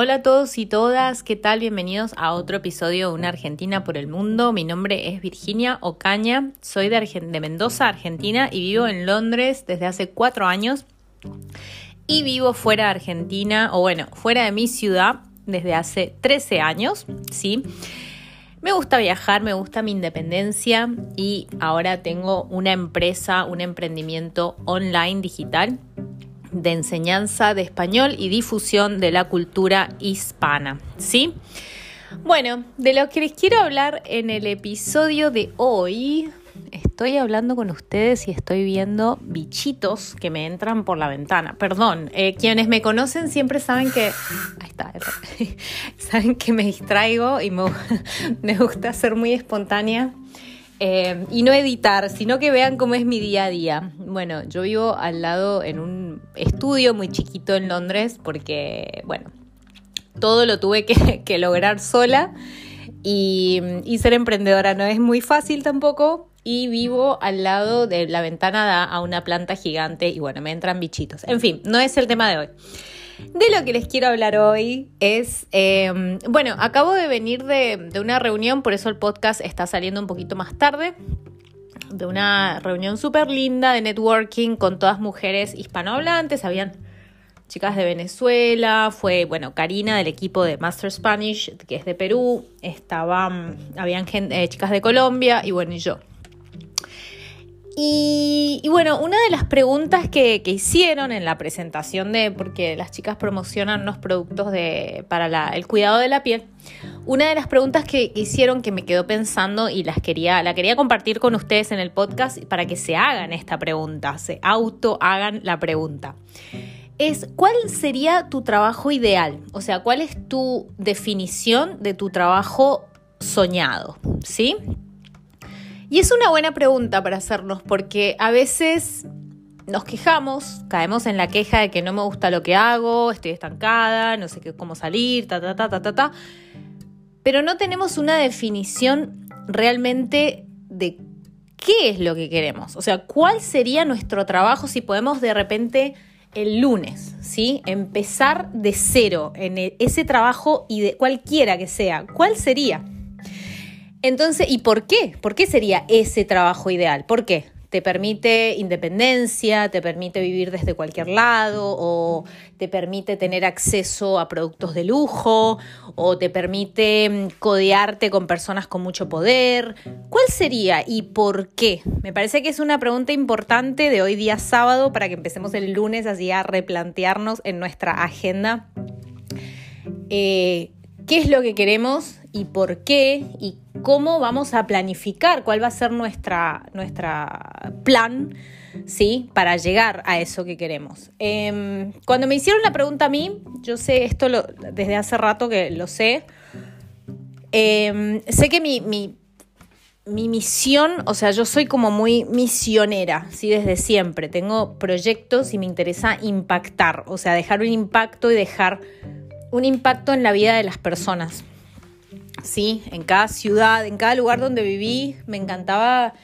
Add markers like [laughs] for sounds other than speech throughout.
Hola a todos y todas, ¿qué tal? Bienvenidos a otro episodio de Una Argentina por el Mundo. Mi nombre es Virginia Ocaña, soy de, Mendoza, Argentina y vivo en Londres desde hace cuatro años. Y vivo fuera de Argentina, o bueno, fuera de mi ciudad desde hace 13 años, ¿sí? Me gusta viajar, me gusta mi independencia y ahora tengo una empresa, un emprendimiento online digital de enseñanza de español y difusión de la cultura hispana, ¿sí? Bueno, de lo que les quiero hablar en el episodio de hoy, estoy hablando con ustedes y estoy viendo bichitos que me entran por la ventana. Perdón, eh, quienes me conocen siempre saben que... Ahí está, [laughs] saben que me distraigo y me, [laughs] me gusta ser muy espontánea. Eh, y no editar, sino que vean cómo es mi día a día. Bueno, yo vivo al lado en un estudio muy chiquito en Londres porque, bueno, todo lo tuve que, [laughs] lograr sola y, ser emprendedora no es muy fácil tampoco. Y vivo al lado de la ventana da a una planta gigante y bueno, me entran bichitos. En fin, no es el tema de hoy. De lo que les quiero hablar hoy es, em, bueno, acabo de venir de, una reunión, por eso el podcast está saliendo un poquito más tarde, de una reunión súper linda de networking con todas mujeres hispanohablantes, habían chicas de Venezuela, fue, bueno, Karina del equipo de Master Spanish, que es de Perú, estaban, habían eh, chicas de Colombia y bueno, y yo. Y, bueno, una de las preguntas que, hicieron en la presentación de, porque las chicas promocionan unos productos de, para el cuidado de la piel, una de las preguntas que, hicieron que me quedó pensando y las quería, la quería compartir con ustedes en el podcast para que se hagan esta pregunta, se auto hagan la pregunta. Es, ¿cuál sería tu trabajo ideal? O sea, ¿cuál es tu definición de tu trabajo soñado? ¿Sí? Y es una buena pregunta para hacernos porque a veces nos quejamos, caemos en la queja de que no me gusta lo que hago, estoy estancada, no sé qué, cómo salir, ta, ta, ta, ta, ta, ta. Pero no tenemos una definición realmente de qué es lo que queremos. O sea, cuál sería nuestro trabajo si podemos de repente el lunes, ¿sí? Empezar de cero en e, ese trabajo y de cualquiera que sea. ¿Cuál sería? Entonces, ¿y por qué? ¿Por qué sería ese trabajo ideal? ¿Por qué? Te permite independencia, te permite vivir desde cualquier lado, o te permite tener acceso a productos de lujo, o te permite mm, codearte con personas con mucho poder. ¿Cuál sería y por qué? Me parece que es una pregunta importante de hoy día sábado para que empecemos el lunes así a replantearnos en nuestra agenda. Eh, ¿Qué es lo que queremos y por qué? ¿Y cómo vamos a planificar, cuál va a ser nuestra, nuestra plan, ¿sí? Para llegar a eso que queremos. Em, cuando me hicieron la pregunta a mí, yo sé esto desde hace rato que lo sé, em, sé que mi, mi, misión, o sea, yo soy como muy misionera, ¿sí? Desde siempre. Tengo proyectos y me interesa impactar, o sea, dejar un impacto y dejar un impacto en la vida de las personas. ¿Sí? En cada ciudad, en cada lugar donde viví, me encantaba,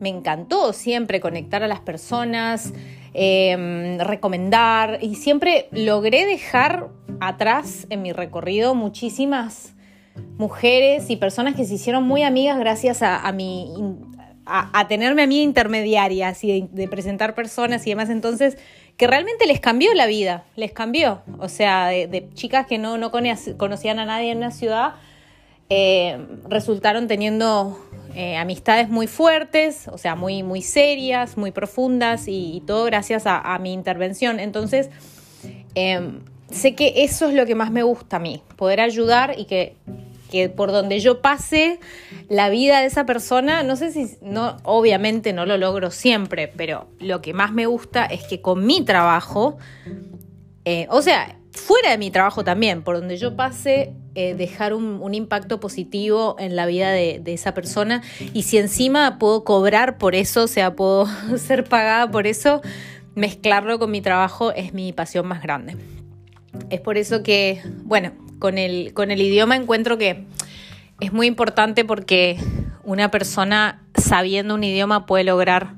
me encantó siempre conectar a las personas, em, recomendar y siempre logré dejar atrás en mi recorrido muchísimas mujeres y personas que se hicieron muy amigas gracias a, mi a, tenerme a mí intermediaria, así de, presentar personas y demás. Entonces, que realmente les cambió la vida, les cambió. O sea, de, chicas que no, no conocían a nadie en una ciudad eh, resultaron teniendo eh, amistades muy fuertes, o sea, muy, muy serias, muy profundas y, todo gracias a, mi intervención. Entonces, em, sé que eso es lo que más me gusta a mí, poder ayudar y que que por donde yo pase la vida de esa persona, no sé si, no, obviamente no lo logro siempre, pero lo que más me gusta es que con mi trabajo, eh, o sea, fuera de mi trabajo también, por donde yo pase, eh, dejar un, impacto positivo en la vida de, esa persona y si encima puedo cobrar por eso, o sea, puedo [laughs] ser pagada por eso, mezclarlo con mi trabajo es mi pasión más grande. Es por eso que, bueno, con el, con el idioma encuentro que es muy importante porque una persona sabiendo un idioma puede lograr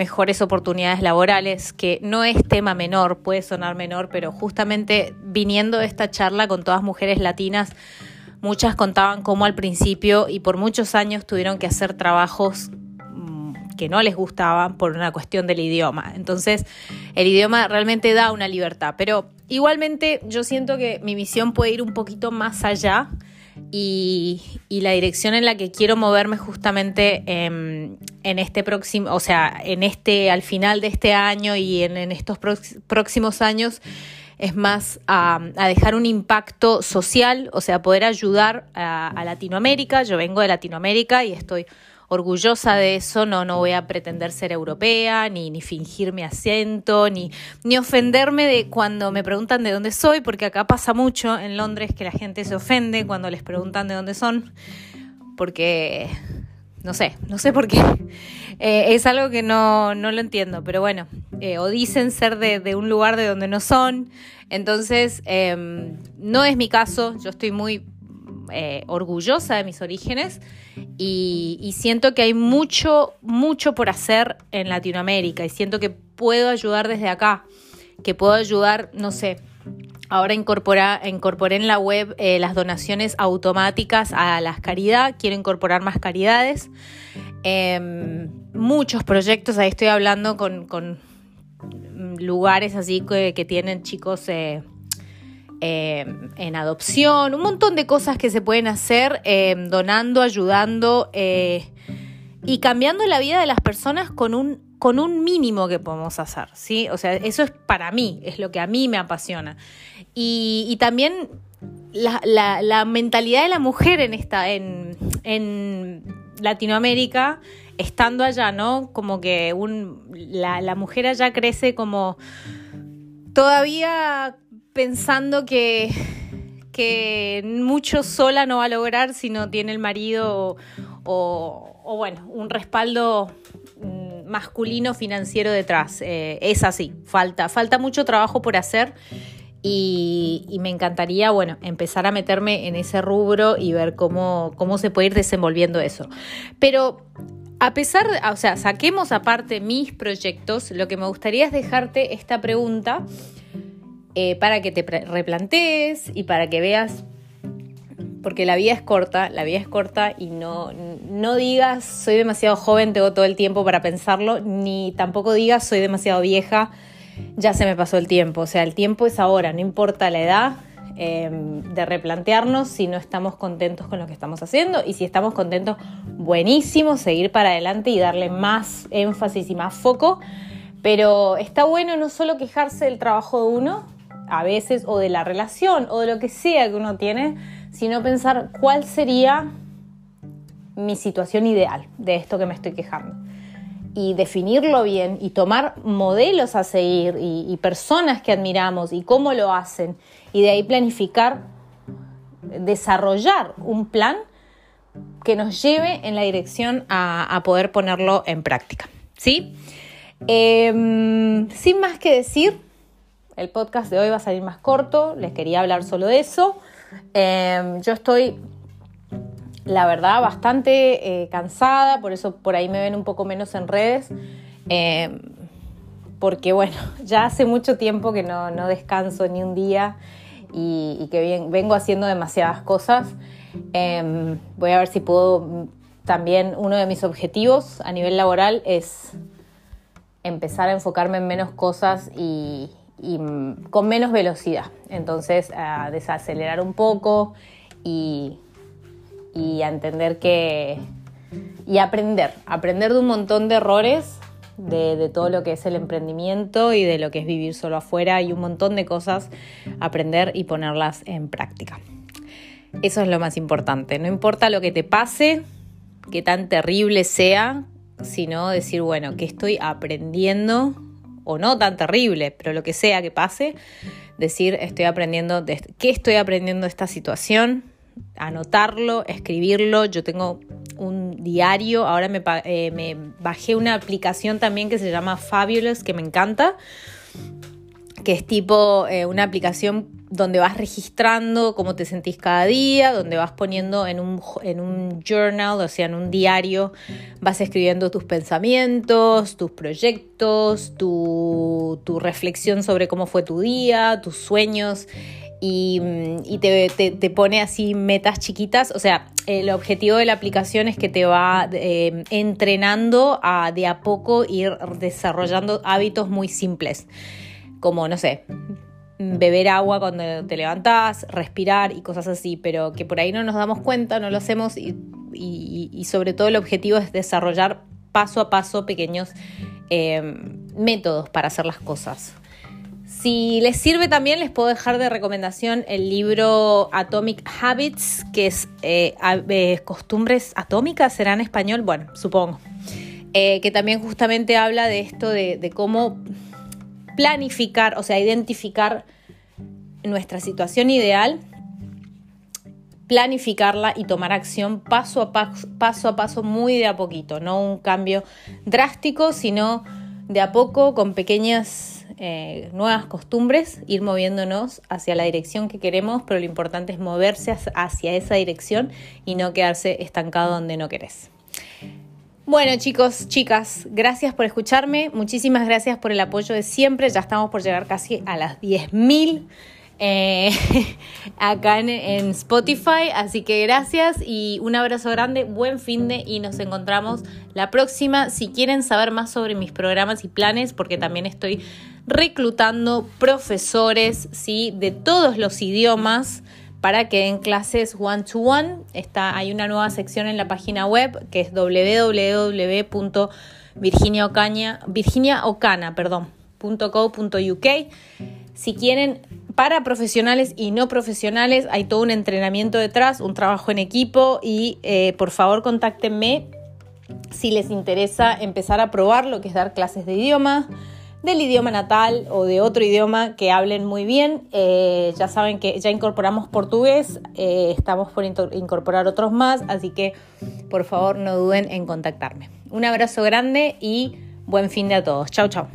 mejores oportunidades laborales, que no es tema menor, puede sonar menor, pero justamente viniendo esta charla con todas mujeres latinas, muchas contaban cómo al principio y por muchos años tuvieron que hacer trabajos mm, que no les gustaban por una cuestión del idioma. Entonces, el idioma realmente da una libertad, pero Igualmente yo siento que mi misión puede ir un poquito más allá y, la dirección en la que quiero moverme justamente en, este próximo, o sea, en este, al final de este año y en, estos próximos años es más a, dejar un impacto social, o sea, poder ayudar a Latinoamérica. Yo vengo de Latinoamérica y estoy orgullosa de eso, no, no voy a pretender ser europea, ni, ni fingir mi acento, ni, ni ofenderme de cuando me preguntan de dónde soy, porque acá pasa mucho en Londres que la gente se ofende cuando les preguntan de dónde son, porque no sé, no sé por qué. [laughs] Eh, es algo que no, no, lo entiendo, pero bueno, eh, o dicen ser de, de, un lugar de donde no son. Entonces, em, no es mi caso, yo estoy muy eh, orgullosa de mis orígenes y, siento que hay mucho, mucho por hacer en Latinoamérica y siento que puedo ayudar desde acá, que puedo ayudar, no sé, ahora incorporé en la web eh, las donaciones automáticas a las caridad, quiero incorporar más caridades, em, muchos proyectos, ahí estoy hablando con, lugares así que, tienen chicos... Eh, eh, en adopción, un montón de cosas que se pueden hacer eh, donando, ayudando eh, y cambiando la vida de las personas con un, con un mínimo que podemos hacer, ¿sí? O sea, eso es para mí, es lo que a mí me apasiona. Y, también la, mentalidad de la mujer en, esta, en, en Latinoamérica estando allá, ¿no? Como que un, la, la, mujer allá crece como todavía pensando que, que mucho sola no va a lograr si no tiene el marido o, bueno, un respaldo mm, masculino financiero detrás. Eh, es así, falta, falta mucho trabajo por hacer. Y, me encantaría, bueno, empezar a meterme en ese rubro y ver cómo, cómo se puede ir desenvolviendo eso. Pero a pesar, o sea, saquemos aparte mis proyectos, lo que me gustaría es dejarte esta pregunta eh, para que te replantees y para que veas, porque la vida es corta, la vida es corta y no, no digas soy demasiado joven, tengo todo el tiempo para pensarlo, ni tampoco digas soy demasiado vieja, ya se me pasó el tiempo, o sea, el tiempo es ahora, no importa la edad. Em, de replantearnos si no estamos contentos con lo que estamos haciendo y si estamos contentos, buenísimo, seguir para adelante y darle más énfasis y más foco, pero está bueno no solo quejarse del trabajo de uno, a veces o de la relación o de lo que sea que uno tiene, sino pensar cuál sería mi situación ideal de esto que me estoy quejando. Y definirlo bien y tomar modelos a seguir y, personas que admiramos y cómo lo hacen y de ahí planificar, desarrollar un plan que nos lleve en la dirección a, poder ponerlo en práctica. ¿Sí? Em, sin más que decir, el podcast de hoy va a salir más corto, les quería hablar solo de eso. Em, yo estoy, la verdad, bastante eh, cansada, por eso por ahí me ven un poco menos en redes. Em, porque bueno, [laughs] ya hace mucho tiempo que no, descanso ni un día y, que vengo haciendo demasiadas cosas. Em, voy a ver si puedo, también uno de mis objetivos a nivel laboral es empezar a enfocarme en menos cosas y, y con menos velocidad. Entonces, a desacelerar un poco y, a entender que. y aprender, aprender de un montón de errores, de, de, todo lo que es el emprendimiento y de lo que es vivir solo afuera y un montón de cosas, aprender y ponerlas en práctica. Eso es lo más importante. No importa lo que te pase, que tan terrible sea, sino decir, bueno, ¿qué estoy aprendiendo? O no tan terrible, pero lo que sea que pase, decir, estoy aprendiendo, de, ¿qué estoy aprendiendo de esta situación? Anotarlo, escribirlo. Yo tengo un diario, ahora me, eh, me bajé una aplicación también que se llama Fabulous, que me encanta, que es tipo eh, una aplicación donde vas registrando cómo te sentís cada día, donde vas poniendo en un, en un journal, o sea, en un diario, vas escribiendo tus pensamientos, tus proyectos, tu, reflexión sobre cómo fue tu día, tus sueños. Y, te, pone así metas chiquitas. O sea, el objetivo de la aplicación es que te va eh, entrenando a de a poco ir desarrollando hábitos muy simples. Como, no sé, beber agua cuando te levantás, respirar y cosas así, pero que por ahí no nos damos cuenta, no lo hacemos y, sobre todo el objetivo es desarrollar paso a paso pequeños em, métodos para hacer las cosas. Si les sirve también, les puedo dejar de recomendación el libro Atomic Habits, que es eh, eh, costumbres atómicas, será en español, bueno, supongo, eh, que también justamente habla de esto de cómo planificar, o sea, identificar nuestra situación ideal, planificarla y tomar acción paso a paso, paso a paso, muy de a poquito, no un cambio drástico, sino de a poco con pequeñas eh, nuevas costumbres, ir moviéndonos hacia la dirección que queremos, pero lo importante es moverse hacia esa dirección y no quedarse estancado donde no querés. Bueno chicos, chicas, gracias por escucharme, muchísimas gracias por el apoyo de siempre, ya estamos por llegar casi a las 10.000 eh, [laughs] acá en, en, Spotify, así que gracias y un abrazo grande, buen fin de y nos encontramos la próxima. Si quieren saber más sobre mis programas y planes, porque también estoy reclutando profesores ¿sí? de todos los idiomas para que en clases one-to-one. Está, hay una nueva sección en la página web que es www.virginiaocana.co.uk. Si quieren, para profesionales y no profesionales, hay todo un entrenamiento detrás, un trabajo en equipo y eh, por favor contáctenme si les interesa empezar a probar lo que es dar clases de idioma del idioma natal o de otro idioma que hablen muy bien. Eh, ya saben que ya incorporamos portugués, eh, estamos por incorporar otros más, así que por favor no duden en contactarme. Un abrazo grande y buen fin de a todos. Chao, chao.